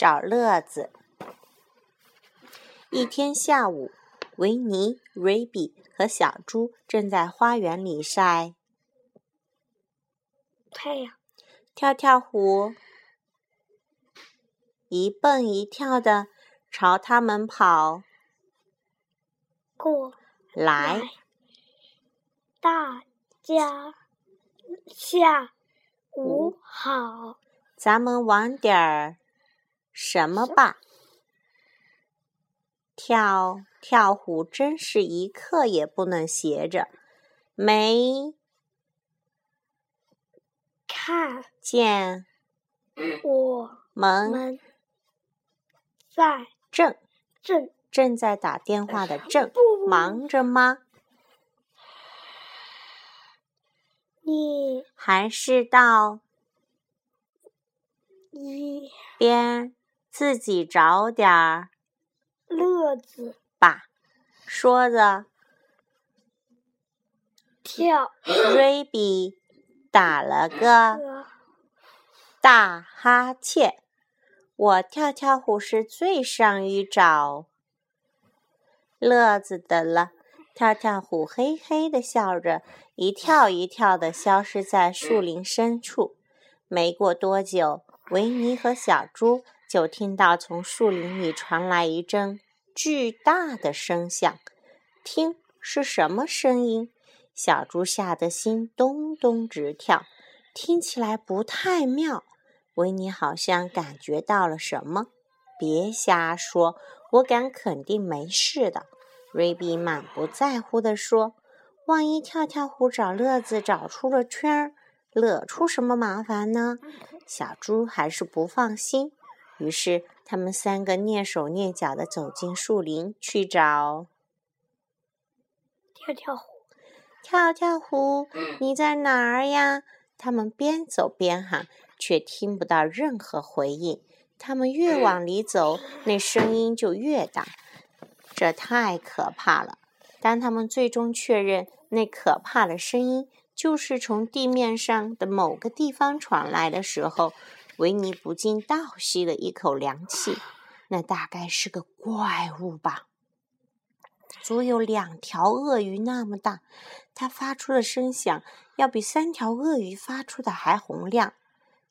找乐子。一天下午，维尼、瑞比和小猪正在花园里晒太阳。跳跳虎一蹦一跳的朝他们跑过来。大家下午好，咱们晚点儿什么吧？跳跳虎真是一刻也不能歇着，没看见我们们在正正正在打电话的正忙着吗？你还是到一边自己找点儿乐子吧？说着，跳瑞比打了个个 大哈欠。我跳跳虎是最善于找乐子的了。跳跳虎嘿嘿的笑着，一跳一跳的消失在树林深处。没过多久，维尼和小猪就听到从树林里传来一阵巨大的声响。听，是什么声音？小猪吓得心咚咚直跳，听起来不太妙。维尼好像感觉到了什么，别瞎说，我敢肯定没事的。瑞比满不在乎地说：“万一跳跳虎找乐子找出了圈儿，惹出什么麻烦呢？”小猪还是不放心，于是他们三个蹑手蹑脚地走进树林去找跳跳虎，跳跳虎。你在哪儿呀？他们边走边喊，却听不到任何回应。他们越往里走，那声音就越大。这太可怕了！当他们最终确认那可怕的声音就是从地面上的某个地方传来的时候，维尼不禁倒吸了一口凉气。那大概是个怪物吧？足有两条鳄鱼那么大，它发出的声响要比三条鳄鱼发出的还洪亮。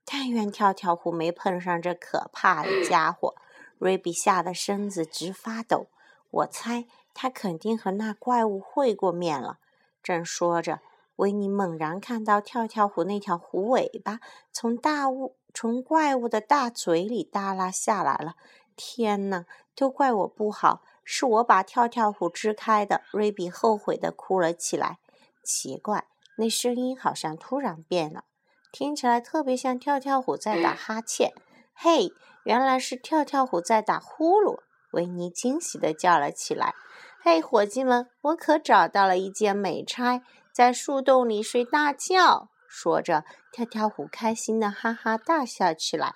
但愿跳跳虎没碰上这可怕的家伙！瑞比吓得身子直发抖。我猜他肯定和那怪物会过面了。正说着，维尼猛然看到跳跳虎那条虎尾巴从大雾从怪物的大嘴里耷拉下来了。天哪！都怪我不好，是我把跳跳虎支开的。瑞比后悔的哭了起来。奇怪，那声音好像突然变了，听起来特别像跳跳虎在打哈欠。嘿，原来是跳跳虎在打呼噜。维尼惊喜地叫了起来：“嘿，伙计们，我可找到了一件美差，在树洞里睡大觉。”说着，跳跳虎开心的哈哈大笑起来。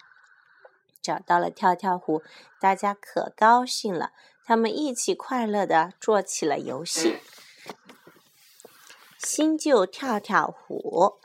找到了跳跳虎，大家可高兴了。他们一起快乐的做起了游戏。新旧跳跳虎。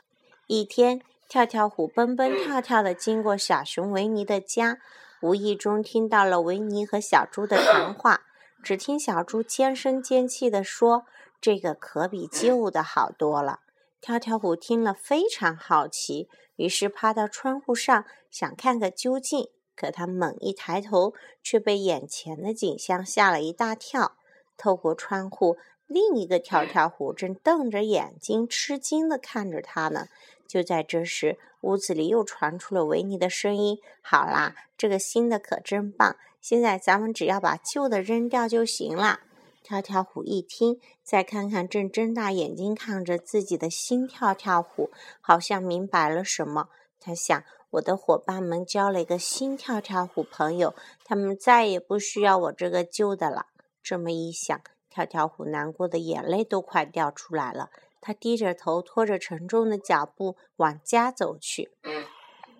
一天，跳跳虎蹦蹦跳跳的经过小熊维尼的家。无意中听到了维尼和小猪的谈话，只听小猪尖声尖气的说：“这个可比旧的好多了。”跳跳虎听了非常好奇，于是趴到窗户上想看个究竟。可他猛一抬头，却被眼前的景象吓了一大跳。透过窗户，另一个跳跳虎正瞪着眼睛，吃惊地看着他呢。就在这时，屋子里又传出了维尼的声音：“好啦，这个新的可真棒！现在咱们只要把旧的扔掉就行了。”跳跳虎一听，再看看正睁大眼睛看着自己的新跳跳虎，好像明白了什么。他想：“我的伙伴们交了一个新跳跳虎朋友，他们再也不需要我这个旧的了。”这么一想，跳跳虎难过的眼泪都快掉出来了。他低着头，拖着沉重的脚步往家走去。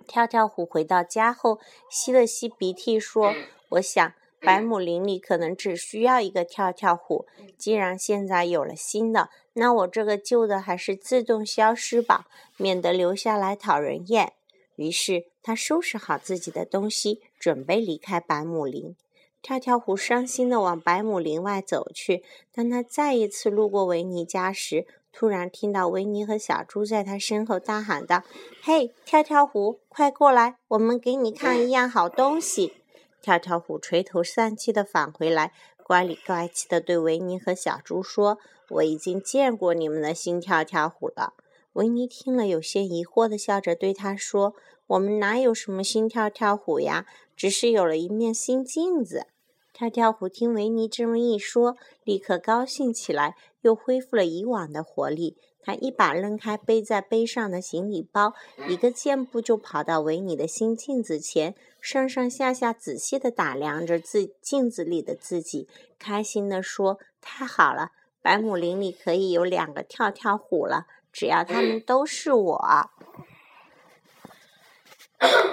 跳跳虎回到家后，吸了吸鼻涕，说：“我想，百亩林里可能只需要一个跳跳虎。既然现在有了新的，那我这个旧的还是自动消失吧，免得留下来讨人厌。”于是，他。收拾好自己的东西，准备离开百亩林。跳跳虎伤心地往百亩林外走去。当他再一次路过维尼家时，突然听到维尼和小猪在他身后大喊道：“嘿，跳跳虎，快过来，我们给你看一样好东西！”跳跳虎垂头丧气地返回来，乖里乖气地对维尼和小猪说：“我已经见过你们的新跳跳虎了。”维尼听了，有些疑惑地笑着对他说：“我们哪有什么新跳跳虎呀？只是有了一面新镜子。”跳跳虎听维尼这么一说，立刻高兴起来，又恢复了以往的活力。他一把扔开背在背上的行李包，一个箭步就跑到维尼的新镜子前，上上下下仔细地打量着自镜子里的自己，开心地说：“太好了，百亩林里可以有两个跳跳虎了。”只要他们都是我。